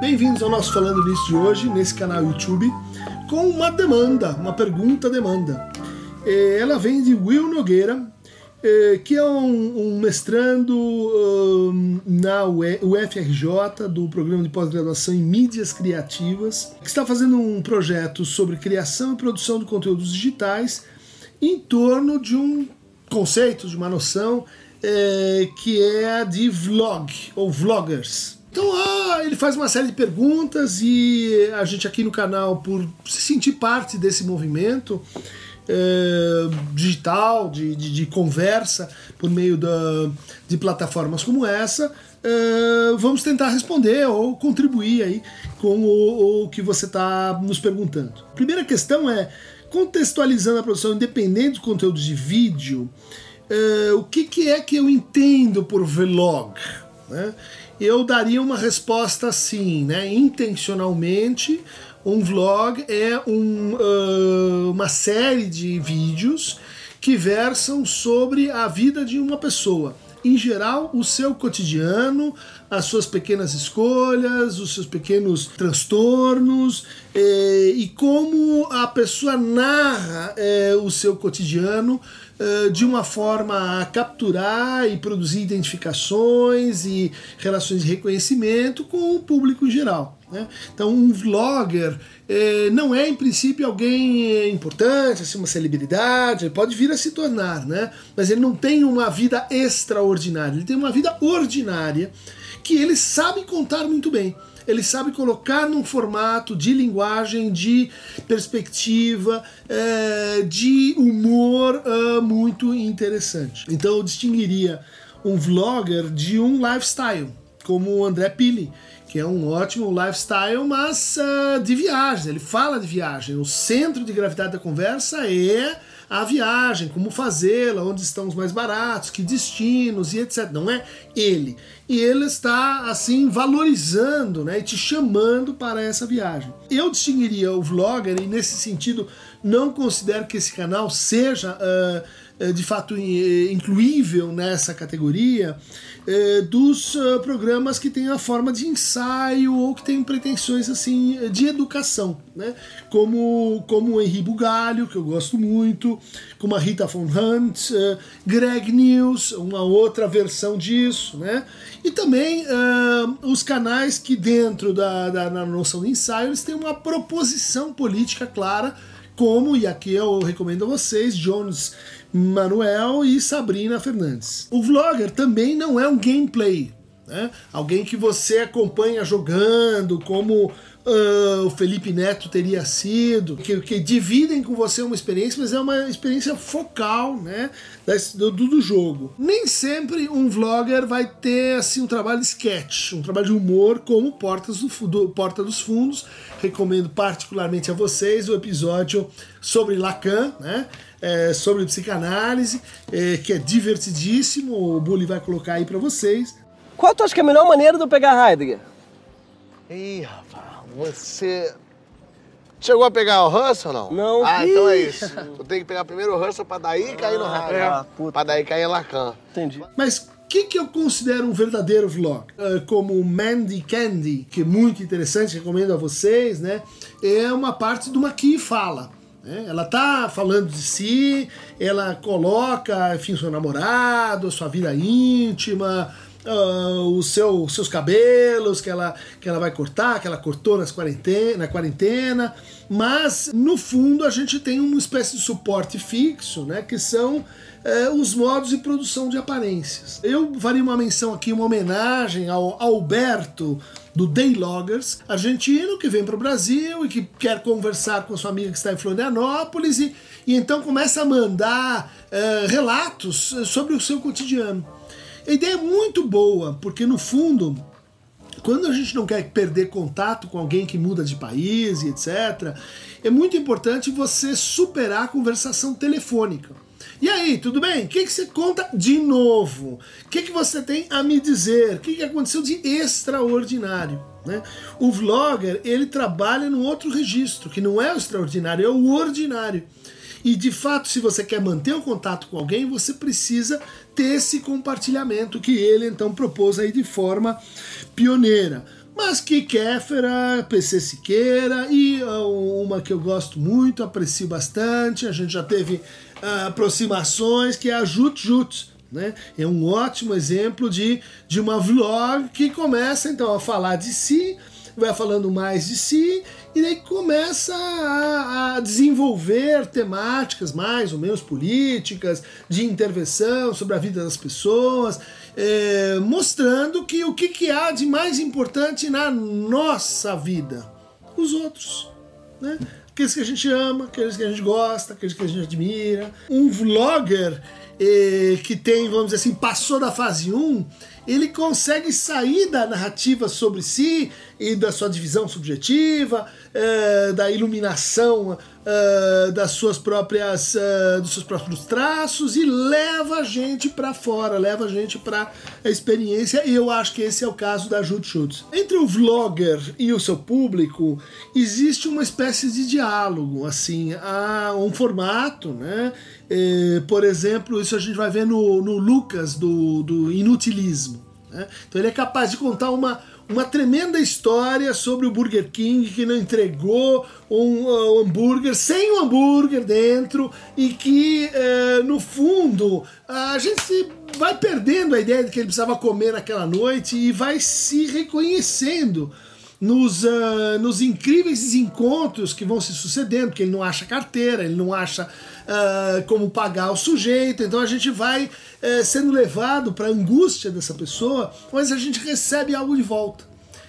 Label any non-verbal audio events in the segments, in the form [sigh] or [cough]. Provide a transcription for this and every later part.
Bem-vindos ao nosso Falando Nisso de hoje, nesse canal YouTube, com uma demanda, uma pergunta-demanda. É, ela vem de Will Nogueira, é, que é um, mestrando um, na UFRJ, do programa de pós-graduação em mídias criativas, que está fazendo um projeto sobre criação e produção de conteúdos digitais em torno de um conceito, de uma noção é, que é a de vlog ou vloggers. Então ah, ele faz uma série de perguntas e a gente aqui no canal, por se sentir parte desse movimento é, digital, de, de, de, conversa por meio da, de plataformas como essa, é, vamos tentar responder ou contribuir aí com o, o que você está nos perguntando. Primeira questão é contextualizando a produção independente de conteúdos de vídeo. Uh, o que, que, é que eu entendo por vlog? Né? Eu daria uma resposta assim, né? Intencionalmente, um vlog é um, uh, uma série de vídeos que versam sobre a vida de uma pessoa. Em geral, o seu cotidiano, as suas pequenas escolhas, os seus pequenos transtornos eh, e como a pessoa narra eh, o seu cotidiano de uma forma a capturar e produzir identificações e relações de reconhecimento com o público em geral. Né? Então, um vlogger eh, não é, em princípio, alguém importante, assim, uma celebridade, ele pode vir a se tornar, né? mas ele não tem uma vida extraordinária, ele tem uma vida ordinária que ele sabe contar muito bem ele sabe colocar num formato de linguagem, de perspectiva, é, de humor uh, muito interessante. Então eu distinguiria um vlogger de um lifestyle, como o André Pili, que é um ótimo lifestyle, mas uh, de viagem. Ele fala de viagem. O centro de gravidade da conversa é a viagem, como fazê-la, onde estão os mais baratos, que destinos e etc. Não é ele. E ele está assim valorizando, né, e te chamando para essa viagem. Eu distinguiria o vlogger e nesse sentido não considero que esse canal seja uh, de fato eh, incluível nessa categoria eh, dos programas que têm a forma de ensaio ou que têm pretensões assim de educação, né? Como como o Henri Bugalho, que eu gosto muito, como a Rita von Hunt, Greg News, uma outra versão disso, né? E também os canais que dentro da, da, da noção de ensaio eles têm uma proposição política clara como, e aqui eu recomendo a vocês, Jones Manuel e Sabrina Fernandes. O vlogger também não é um gameplay, né? Alguém que você acompanha jogando, como uh, o Felipe Neto teria sido, que, que, dividem com você uma experiência, mas é uma experiência focal, né, do, do jogo. Nem sempre um vlogger vai ter assim um trabalho de sketch, um trabalho de humor como Portas do, do Porta dos Fundos. Recomendo particularmente a vocês o episódio sobre Lacan, né? É, sobre psicanálise, é, que é divertidíssimo. O Bully vai colocar aí para vocês. Qual tu acha que é a melhor maneira de eu pegar Heidegger? Ih, rapaz. Você chegou a pegar o Russell ou não? Não. Ah, então é isso. Tu tem que pegar primeiro o Russell pra daí cair no raio. É, pra daí cair em Lacan. Entendi. Mas o que, que eu considero um verdadeiro vlog? Uh, como Mandy Candy, que é muito interessante, recomendo a vocês, né? É uma parte de uma que fala. Né? Ela tá falando de si, ela coloca, enfim, seu namorado, sua vida íntima, uh, os seu, seus cabelos que ela, que ela vai cortar, que ela cortou nas quarentena, na quarentena, mas no fundo a gente tem uma espécie de suporte fixo, né, que são uh, os modos de produção de aparências. Eu faria uma menção aqui, uma homenagem ao Alberto do Dayloggers, argentino que vem para o Brasil e que quer conversar com a sua amiga que está em Florianópolis e, e então começa a mandar uh, relatos sobre o seu cotidiano. A ideia é muito boa, porque no fundo, quando a gente não quer perder contato com alguém que muda de país e etc., é muito importante você superar a conversação telefônica. E aí, tudo bem? O que, que você conta de novo? O que, que você tem a me dizer? O que, que aconteceu de extraordinário? Né? O vlogger ele trabalha num outro registro, que não é o extraordinário, é o ordinário. E de fato, se você quer manter o contato com alguém, você precisa ter esse compartilhamento que ele então propôs aí de forma pioneira. mas que Kéfera, PC Siqueira e uh, uma que eu gosto muito, aprecio bastante, a gente já teve aproximações, que é a Jut. Né? É um ótimo exemplo de, de uma vlog que começa então a falar de si, vai falando mais de si e daí começa a, a, desenvolver temáticas mais ou menos políticas, de intervenção sobre a vida das pessoas, é, mostrando que o que, que há de mais importante na nossa vida? Os outros. Né? Aqueles que a gente ama, aqueles que a gente gosta, aqueles que a gente admira. Um vlogger eh, que tem, vamos dizer assim, passou da fase 1, ele consegue sair da narrativa sobre si e da sua divisão subjetiva, eh, da iluminação uh, das suas próprias uh, dos seus próprios traços e leva a gente para fora, leva a gente para a experiência. E eu acho que esse é o caso da Jut Schutz. Entre o vlogger e o seu público existe uma espécie de diálogo, assim, há um formato, né? Por exemplo, isso a gente vai ver no, no Lucas do, do Inutilismo. Né? Então ele é capaz de contar uma uma tremenda história sobre o Burger King que não entregou um, uh, hambúrguer sem o um hambúrguer dentro e que, uh, no fundo, a gente vai perdendo a ideia de que ele precisava comer naquela noite e vai se reconhecendo nos, uh, nos incríveis desencontros que vão se sucedendo, porque ele não acha carteira, ele não acha uh, como pagar o sujeito, então a gente vai uh, sendo levado para a angústia dessa pessoa, mas a gente recebe algo de volta,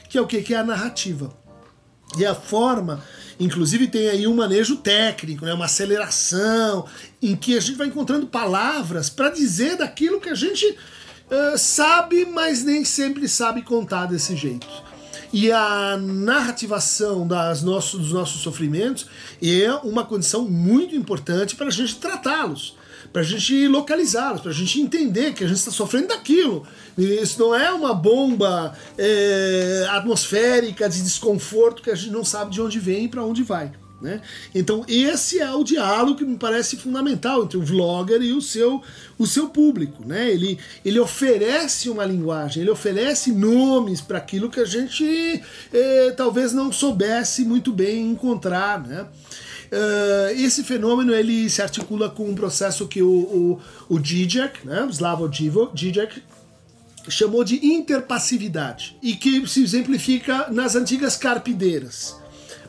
que é o que? É a narrativa. E a forma, inclusive tem aí um manejo técnico, né, uma aceleração, em que a gente vai encontrando palavras para dizer daquilo que a gente uh, sabe, mas nem sempre sabe contar desse jeito e a narrativação das nossos, dos nossos sofrimentos é uma condição muito importante para a gente tratá-los, para a gente localizá-los, para a gente entender que a gente está sofrendo daquilo. Isso não é uma bomba é, atmosférica de desconforto que a gente não sabe de onde vem e para onde vai. Né? Então esse é o diálogo que me parece fundamental entre o vlogger e o seu, o seu público. Né? Ele, ele oferece uma linguagem, ele oferece nomes para aquilo que a gente eh, talvez não soubesse muito bem encontrar. Né? Uh, esse fenômeno ele se articula com um processo que o, o, o Zizek, né, chamou de interpassividade e que se exemplifica nas antigas carpideiras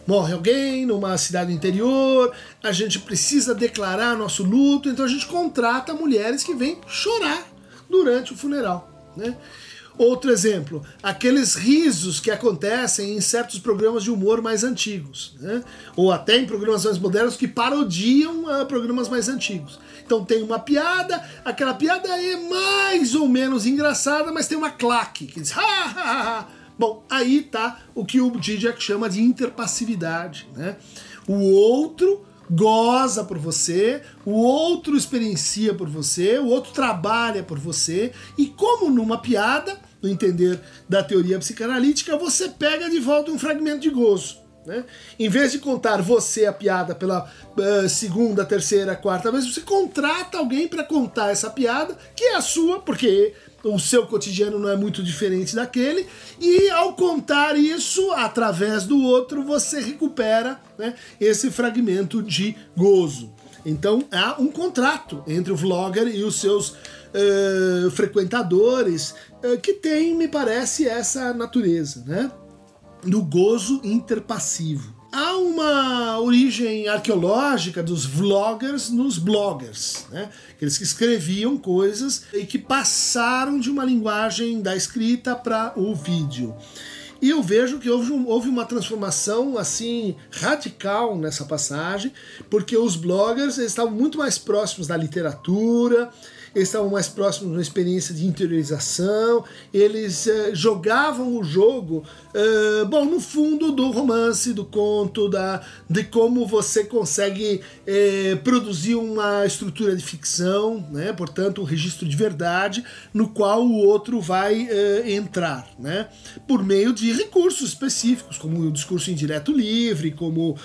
morre alguém numa cidade interior, a gente precisa declarar nosso luto, então a gente contrata mulheres que vêm chorar durante o funeral. Né? Outro exemplo, aqueles risos que acontecem em certos programas de humor mais antigos, né? ou até em programas mais modernos que parodiam uh, programas mais antigos. Então tem uma piada, aquela piada é mais ou menos engraçada, mas tem uma claque que diz ha ha ha Bom, aí tá o que o Zizek chama de interpassividade, né? O outro goza por você, o outro experiencia por você, o outro trabalha por você, e como numa piada, no entender da teoria psicanalítica, você pega de volta um fragmento de gozo. Né? Em vez de contar você a piada pela uh, segunda, terceira, quarta vez, você contrata alguém para contar essa piada, que é a sua, porque o seu cotidiano não é muito diferente daquele, e ao contar isso através do outro, você recupera né, esse fragmento de gozo. Então há um contrato entre o vlogger e os seus uh, frequentadores uh, que tem, me parece, essa natureza, né? Do gozo interpassivo. Há uma origem arqueológica dos vloggers nos bloggers, né? Aqueles que escreviam coisas e que passaram de uma linguagem da escrita para o vídeo. E eu vejo que houve, houve uma transformação assim radical nessa passagem, porque os bloggers estavam muito mais próximos da literatura, eles estavam mais próximos de uma experiência de interiorização, eles uh, jogavam o jogo, uh, bom, no fundo do romance, do conto, da, de como você consegue uh, produzir uma estrutura de ficção, né? portanto, um registro de verdade, no qual o outro vai entrar, né? por meio de recursos específicos, como o discurso indireto livre, como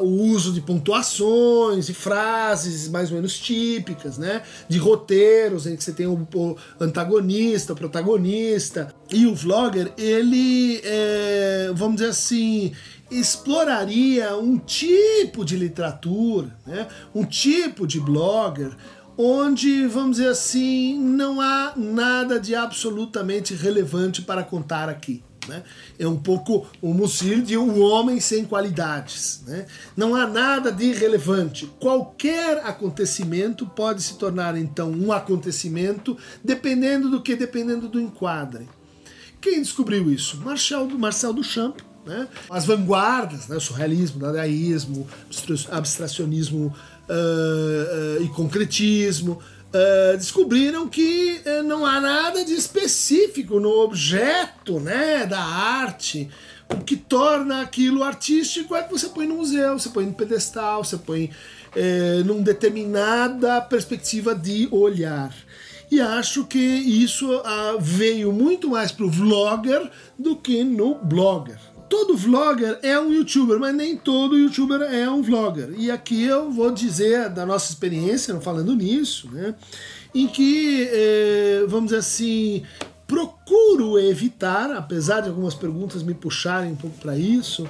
o uso de pontuações e frases mais ou menos típicas típicas, né? De roteiros em que você tem o, antagonista, o protagonista. E o vlogger, ele, é, vamos dizer assim, exploraria um tipo de literatura, né? um tipo de blogger, onde, vamos dizer assim, não há nada de absolutamente relevante para contar aqui. Né? É um pouco o Mussir de um homem sem qualidades. Né? Não há nada de relevante. Qualquer acontecimento pode se tornar então um acontecimento, dependendo do que, dependendo do enquadre. Quem descobriu isso? Marcel, Marcel Duchamp, né? As vanguardas, né? o surrealismo, dadaísmo, abstracionismo uh, uh, e concretismo, Uh, descobriram que uh, não há nada de específico no objeto né, da arte. O que torna aquilo artístico é que você põe no museu, você põe no pedestal, você põe uh, numa determinada perspectiva de olhar. E acho que isso veio muito mais para o vlogger do que no blogger todo vlogger é um youtuber, mas nem todo youtuber é um vlogger. E aqui eu vou dizer da nossa experiência, falando nisso, né? Em que, eh, vamos dizer assim, procuro evitar, apesar de algumas perguntas me puxarem um pouco para isso,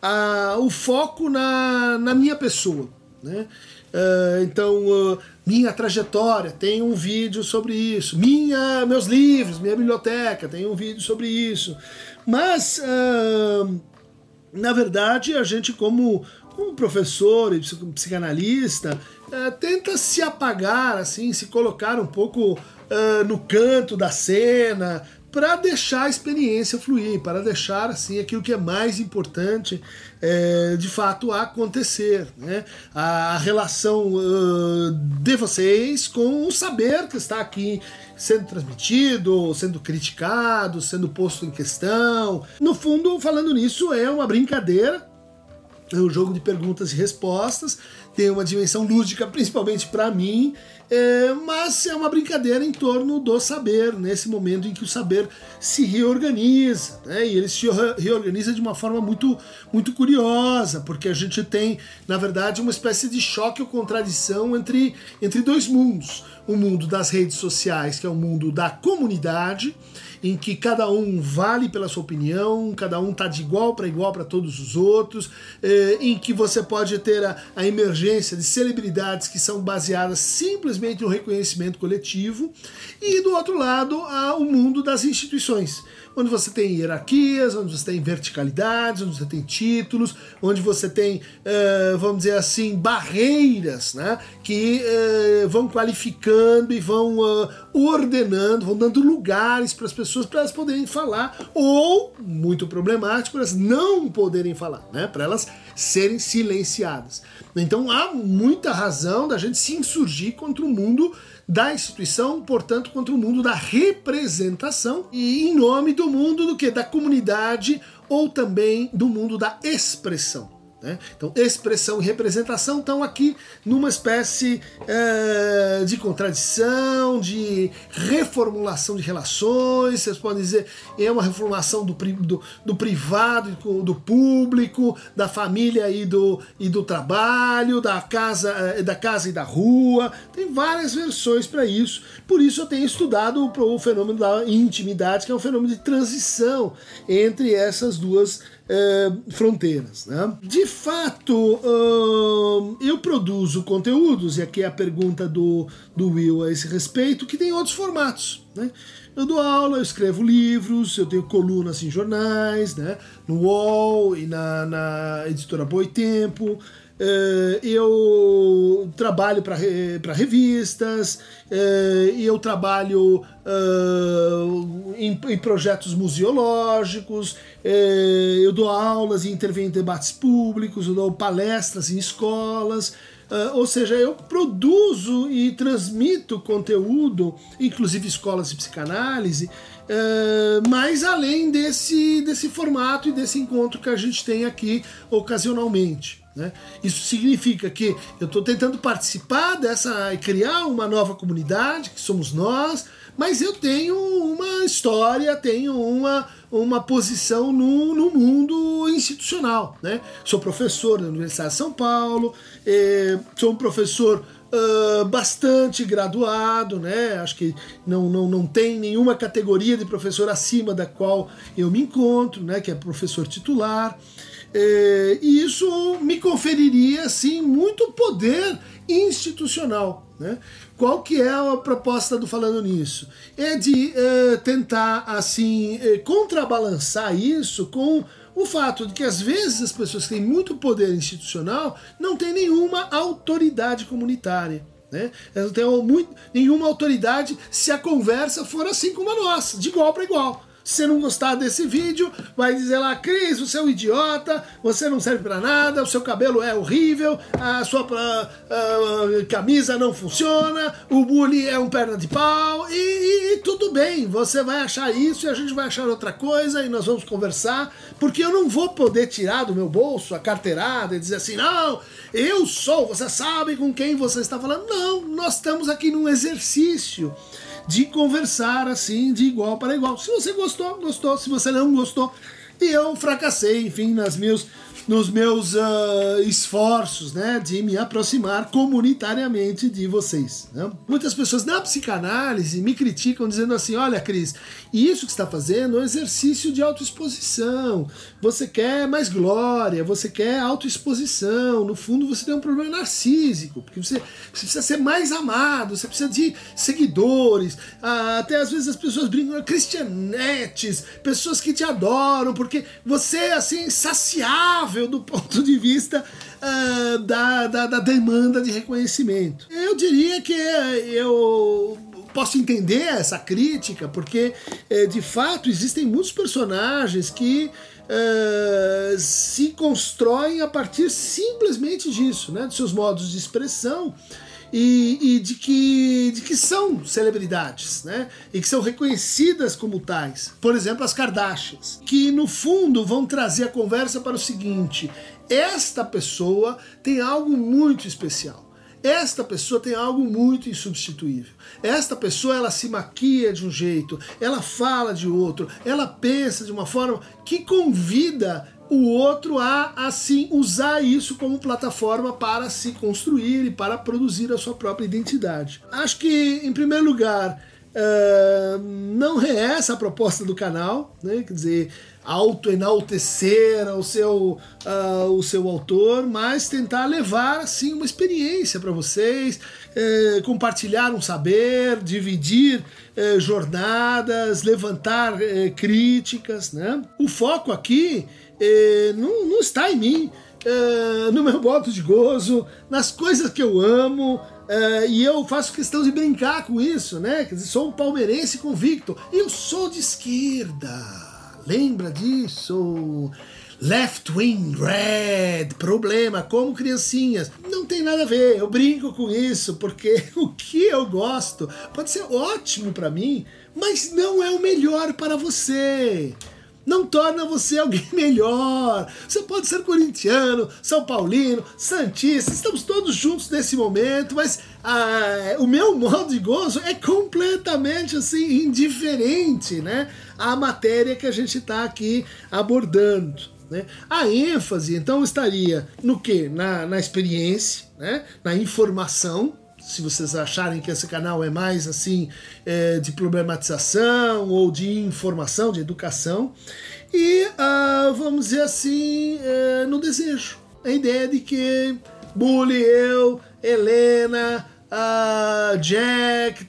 a, o foco na, na minha pessoa. Né? Uh, então, uh, minha trajetória, tem um vídeo sobre isso. Minha, meus livros, minha biblioteca, tem um vídeo sobre isso. Mas, uh, na verdade, a gente, como, como professor e psicanalista, uh, tenta se apagar, assim, se colocar um pouco uh, no canto da cena, para deixar a experiência fluir, para deixar assim aquilo que é mais importante é, de fato acontecer, né? A relação uh, de vocês com o saber que está aqui sendo transmitido, sendo criticado, sendo posto em questão. No fundo, falando nisso, é uma brincadeira é um jogo de perguntas e respostas, tem uma dimensão lúdica, principalmente para mim, é, mas é uma brincadeira em torno do saber, nesse momento em que o saber se reorganiza, né? e ele se reorganiza de uma forma muito, muito curiosa, porque a gente tem, na verdade, uma espécie de choque ou contradição entre, entre dois mundos. O mundo das redes sociais, que é o mundo da comunidade, em que cada um vale pela sua opinião, cada um tá de igual para igual para todos os outros, eh, em que você pode ter a, a emergência de celebridades que são baseadas simplesmente no reconhecimento coletivo, e do outro lado há o mundo das instituições onde você tem hierarquias, onde você tem verticalidades, onde você tem títulos, onde você tem, uh, vamos dizer assim, barreiras né, que uh, vão qualificando e vão uh, ordenando, vão dando lugares para as pessoas para elas poderem falar, ou, muito problemático, elas não poderem falar, né, para elas serem silenciadas. Então há muita razão da gente se insurgir contra o mundo da instituição, portanto, contra o mundo da representação e em nome do mundo do que? Da comunidade ou também do mundo da expressão. Né? Então, expressão e representação estão aqui numa espécie é, de contradição, de reformulação de relações. Vocês podem dizer é uma reformulação do, do, do privado do público, da família e do, e do trabalho, da casa, é, da casa e da rua. Tem várias versões para isso. Por isso eu tenho estudado o fenômeno da intimidade, que é um fenômeno de transição entre essas duas é, fronteiras. Né? De fato, uh, eu produzo conteúdos, e aqui é a pergunta do, do Will a esse respeito, que tem outros formatos. Né? Eu dou aula, eu escrevo livros, eu tenho colunas em jornais, né? no UOL e na, na editora Boitempo. Uh, eu trabalho para revistas, uh, eu trabalho uh, em, projetos museológicos, eu dou aulas e intervenho em debates públicos, eu dou palestras em escolas. ou seja, eu produzo e transmito conteúdo, inclusive escolas de psicanálise, mas além desse, desse formato e desse encontro que a gente tem aqui ocasionalmente. Né? Isso significa que eu estou tentando participar dessa e criar uma nova comunidade, que somos nós, mas eu tenho uma história, tenho uma, uma posição no, no mundo institucional. Né? Sou professor da Universidade de São Paulo, eh, sou um professor uh, bastante graduado, né? Acho que não, não, não tem nenhuma categoria de professor acima da qual eu me encontro, né? Que é professor titular. É, e isso me conferiria, assim, muito poder institucional. Né? Qual que é a proposta do Falando Nisso? É de uh, tentar, assim, uh, contrabalançar isso com o fato de que às vezes as pessoas que têm muito poder institucional não têm nenhuma autoridade comunitária. Né? Elas não têm muito, nenhuma autoridade se a conversa for assim como a nossa, de igual para igual. Se você não gostar desse vídeo, vai dizer lá, Cris, você é um idiota, você não serve para nada, o seu cabelo é horrível, a sua camisa não funciona, o bully é um perna de pau, e, e, e, tudo bem, você vai achar isso e a gente vai achar outra coisa e nós vamos conversar, porque eu não vou poder tirar do meu bolso a carteirada e dizer assim, não, eu sou, você sabe com quem você está falando. Não, nós estamos aqui num exercício de conversar assim, de igual para igual. Se você gostou, gostou. Se você não gostou, e eu fracassei, enfim, nas meus nos meus uh, esforços né, de me aproximar comunitariamente de vocês. Né? Muitas pessoas na psicanálise me criticam dizendo assim: olha, Cris, isso que está fazendo é um exercício de autoexposição. Você quer mais glória, você quer autoexposição. No fundo, você tem um problema narcísico, porque você, você precisa ser mais amado, você precisa de seguidores. Ah, até às vezes as pessoas brincam, cristianetes, pessoas que te adoram, porque você é assim, saciável do ponto de vista uh, da, da, da, demanda de reconhecimento. Eu diria que eu posso entender essa crítica, porque eh, de fato existem muitos personagens que uh, se constroem a partir simplesmente disso, né, dos seus modos de expressão e, e, de, que, de que são celebridades, né? E que são reconhecidas como tais. Por exemplo, as Kardashians, que no fundo vão trazer a conversa para o seguinte: esta pessoa tem algo muito especial. Esta pessoa tem algo muito insubstituível. Esta pessoa ela se maquia de um jeito, ela fala de outro, ela pensa de uma forma que convida o outro a assim usar isso como plataforma para se construir e para produzir a sua própria identidade. Acho que, em primeiro lugar, uh, não é essa a proposta do canal, né? quer dizer, auto-enaltecer o seu, uh, o seu autor, mas tentar levar assim uma experiência para vocês, uh, compartilhar um saber, dividir uh, jornadas, levantar eh, críticas. Né? O foco aqui não, não está em mim, no meu voto de gozo, nas coisas que eu amo, Uh, e eu faço questão de brincar com isso, né? Quer dizer, sou um palmeirense convicto. Eu sou de esquerda. Lembra disso? Left Wing Red, problema, como criancinhas. Não tem nada a ver, eu brinco com isso, porque [laughs] o que eu gosto pode ser ótimo para mim, mas não é o melhor para você não torna você alguém [laughs] melhor. Você pode ser corintiano, São Paulino, Santista, estamos todos juntos nesse momento, mas ah, o meu modo de gozo é completamente assim indiferente, né, à matéria que a gente está aqui abordando. Né? A ênfase então estaria no que? Na, na experiência, né? na informação, se vocês acharem que esse canal é mais assim é, de problematização ou de informação, de educação, e uh, vamos dizer assim, é, no desejo. A ideia de que Bully, eu, Helena, uh, Jack,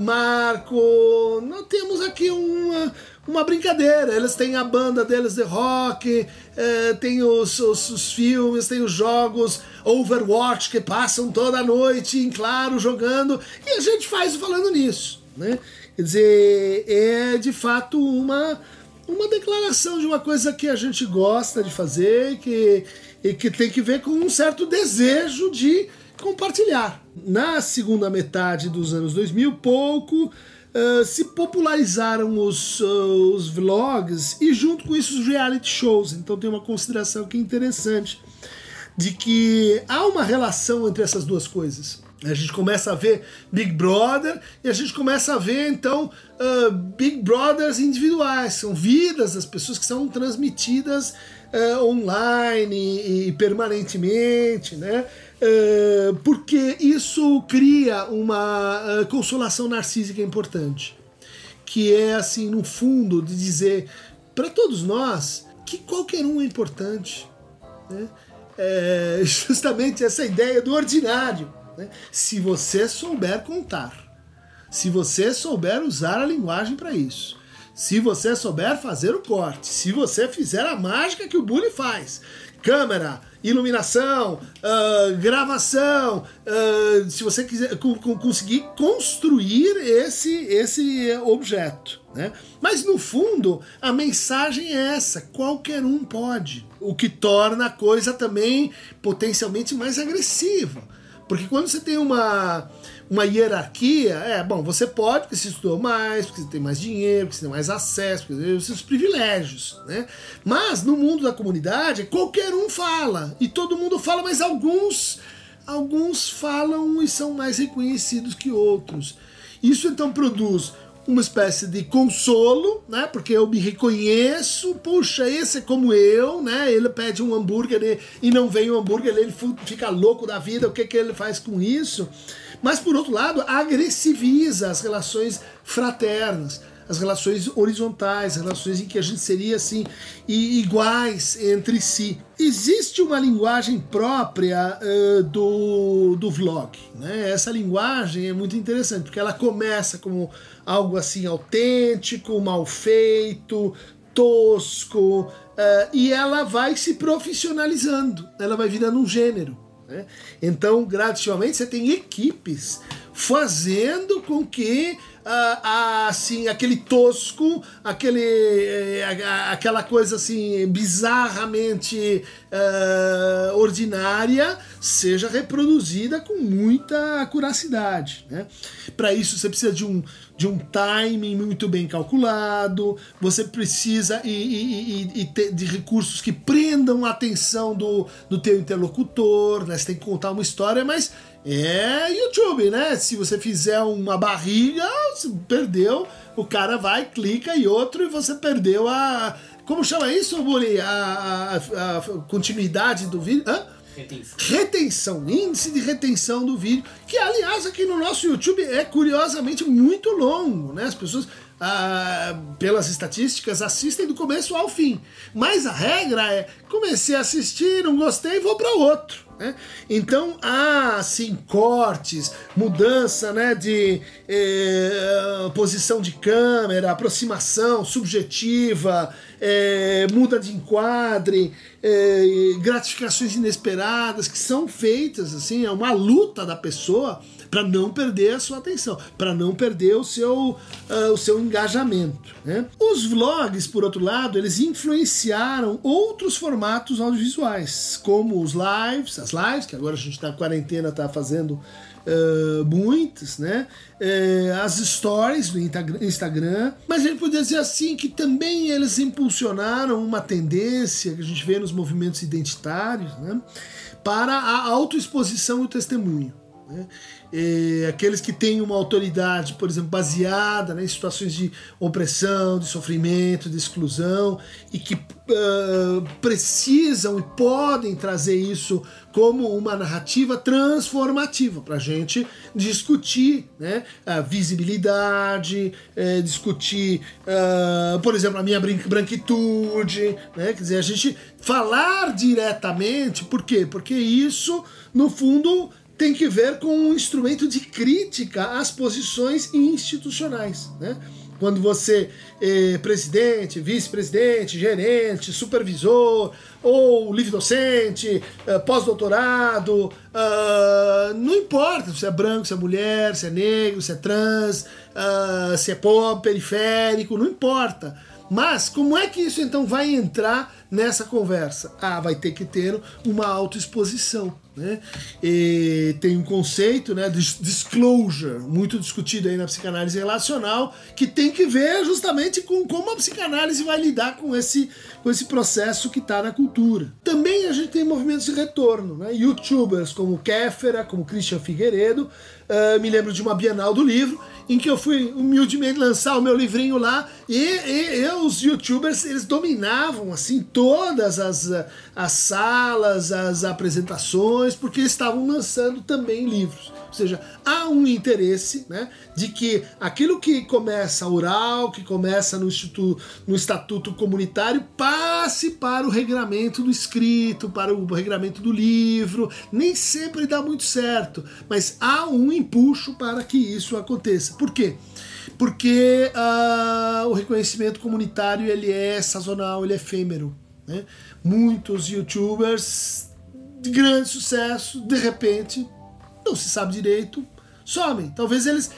Marco, nós temos aqui uma, uma brincadeira. Eles têm a banda deles de rock, é, tem os, os, os, filmes, tem os jogos Overwatch que passam toda noite em claro jogando e a gente faz falando nisso, né? Quer dizer, é de fato uma uma declaração de uma coisa que a gente gosta de fazer que, e que tem que ver com um certo desejo de compartilhar. Na segunda metade dos anos 2000, pouco uh, se popularizaram os, uh, os vlogs e junto com isso os reality shows. Então tem uma consideração que é interessante de que há uma relação entre essas duas coisas. A gente começa a ver Big Brother e a gente começa a ver então uh, Big Brothers individuais, são vidas das pessoas que são transmitidas uh, online e, e, permanentemente, né? Uh, porque isso cria uma uh, consolação narcísica importante, que é assim, no fundo, de dizer para todos nós que qualquer um é importante. Né? É [laughs] justamente essa ideia do ordinário. Né? Se você souber contar, se você souber usar a linguagem para isso, se você souber fazer o corte, se você fizer a mágica que o Bully faz, câmera, iluminação, uh, gravação, uh, se você quiser conseguir construir esse, esse objeto. Né? Mas no fundo, a mensagem é essa: qualquer um pode. O que torna a coisa também potencialmente mais agressiva. Porque quando você tem uma, uma hierarquia, é, bom, você pode, porque você estudou mais, porque você tem mais dinheiro, porque você tem mais acesso, porque você tem seus privilégios, né? Mas no mundo da comunidade, qualquer um fala, e todo mundo fala, mas alguns, alguns falam e são mais reconhecidos que outros. Isso então produz uma espécie de consolo, né? Porque eu me reconheço, puxa, esse é como eu, né? Ele pede um hambúrguer e não vem o um hambúrguer, ele fica louco da vida, o que, que ele faz com isso? Mas por outro lado, agressiviza as relações fraternas as relações horizontais, relações em que a gente seria assim iguais entre si. Existe uma linguagem própria uh, do, do vlog. Né? Essa linguagem é muito interessante, porque ela começa como algo assim autêntico, mal feito, tosco, uh, e ela vai se profissionalizando, ela vai virando um gênero. Né? Então, gradativamente, você tem equipes fazendo com que uh, assim, aquele tosco, aquele, uh, aquela coisa assim bizarramente uh, ordinária seja reproduzida com muita acuracidade. Né? Para isso você precisa de um, de um timing muito bem calculado, você precisa e, e, e, e de recursos que prendam a atenção do, do teu interlocutor, né? você tem que contar uma história, mas é YouTube, né? Se você fizer uma barriga, você perdeu, o cara vai, clica e outro e você perdeu a. Como chama isso, Bully? A, a, a, continuidade do vídeo? Hã? Retenção. Retenção, índice de retenção do vídeo, que aliás aqui no nosso YouTube é curiosamente muito longo, né? As pessoas, ah, pelas estatísticas, assistem do começo ao fim. Mas a regra é: comecei a assistir, não gostei, vou para outro. Né? Então há assim cortes, mudança né, de eh, posição de câmera, aproximação subjetiva, eh, muda de enquadre, eh, gratificações inesperadas que são feitas assim, é uma luta da pessoa para não perder a sua atenção, para não perder o seu, uh, o seu engajamento. Né? Os vlogs, por outro lado, eles influenciaram outros formatos audiovisuais, como os lives, as lives, que agora a gente está na quarentena, está fazendo Uh, muitas, né? Uh, as stories do Instagram, mas a gente poderia dizer assim que também eles impulsionaram uma tendência que a gente vê nos movimentos identitários, né? Para a autoexposição e o testemunho. Né? É, aqueles que têm uma autoridade, por exemplo, baseada né, em situações de opressão, de sofrimento, de exclusão, e que uh, precisam e podem trazer isso como uma narrativa transformativa para a gente discutir né, a visibilidade, é, discutir, uh, por exemplo, a minha branquitude, né, quer dizer, a gente falar diretamente, por quê? Porque isso, no fundo, tem que ver com um instrumento de crítica às posições institucionais. Né? Quando você é presidente, vice-presidente, gerente, supervisor, ou livre docente, é, pós-doutorado, uh, não importa se é branco, se é mulher, se é negro, se é trans, uh, se é pobre, periférico, não importa. Mas como é que isso então vai entrar nessa conversa? Ah, vai ter que ter uma autoexposição. Né? E tem um conceito né, de disclosure, muito discutido aí na psicanálise relacional, que tem que ver justamente com como a psicanálise vai lidar com esse, com esse processo que está na cultura. Também a gente tem movimentos de retorno, né? youtubers como Kéfera, como Christian Figueiredo, uh, me lembro de uma Bienal do Livro, em que eu fui humildemente lançar o meu livrinho lá, e, e, e os youtubers eles dominavam assim todas as, as salas, as apresentações, porque estavam lançando também livros. Ou seja, há um interesse né, de que aquilo que começa oral, que começa no, instituto, no estatuto comunitário, passe para o regramento do escrito, para o regramento do livro. Nem sempre dá muito certo, mas há um empuxo para que isso aconteça. Por quê? Porque uh, o reconhecimento comunitário ele é sazonal, ele é efêmero. Né? Muitos youtubers de grande sucesso, de repente, não se sabe direito, somem. Talvez eles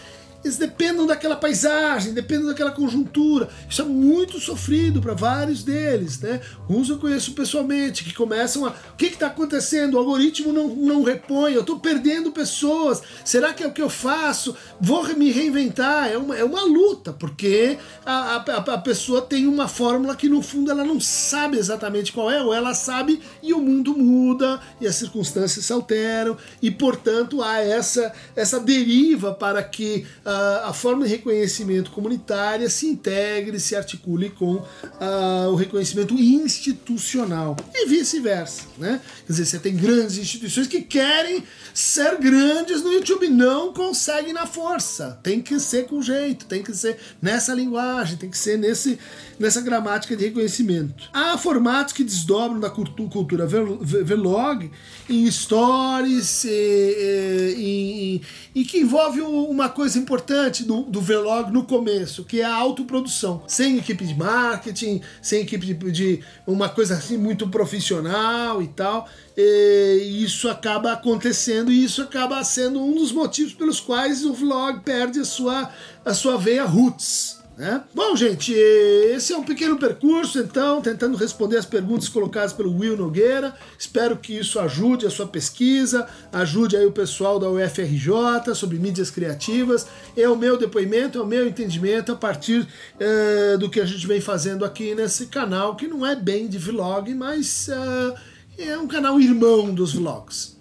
eles dependam daquela paisagem, dependam daquela conjuntura. Isso é muito sofrido para vários deles, né? Uns eu conheço pessoalmente, que começam a. O que está acontecendo? O algoritmo não, não repõe, eu estou perdendo pessoas. Será que é o que eu faço? Vou me reinventar. É uma, é uma luta, porque a, a, a pessoa tem uma fórmula que no fundo ela não sabe exatamente qual é, ou ela sabe e o mundo muda e as circunstâncias se alteram, e portanto há essa, essa deriva para que. Uh, a forma de reconhecimento comunitária se integre, se articule com uh, o reconhecimento institucional e vice-versa, né? Quer dizer, você tem grandes instituições que querem ser grandes no YouTube, não conseguem na força. Tem que ser com jeito, tem que ser nessa linguagem, tem que ser nesse, nessa gramática de reconhecimento. Há formatos que desdobram da cultura vlog em stories e, e, e, e que envolve uma coisa importante importante do, do vlog no começo, que é a autoprodução. Sem equipe de marketing, sem equipe de, de uma coisa assim muito profissional e tal. E isso acaba acontecendo e isso acaba sendo um dos motivos pelos quais o vlog perde a sua, a sua veia roots. Né? Bom, gente, esse é um pequeno percurso, então, tentando responder as perguntas colocadas pelo Will Nogueira. Espero que isso ajude a sua pesquisa, ajude aí o pessoal da UFRJ sobre mídias criativas. É o meu depoimento, é o meu entendimento a partir é, do que a gente vem fazendo aqui nesse canal, que não é bem de vlog, mas é, é um canal irmão dos vlogs.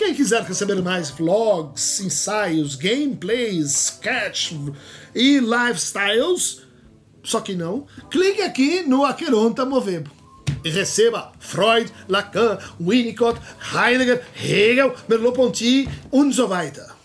Quem quiser saber mais vlogs, ensaios, gameplays, sketch e lifestyles, só que não, clique aqui no Aqueronta Movebo e receba Freud, Lacan, Winnicott, Heidegger, Hegel, Merleau-Ponty und so weiter.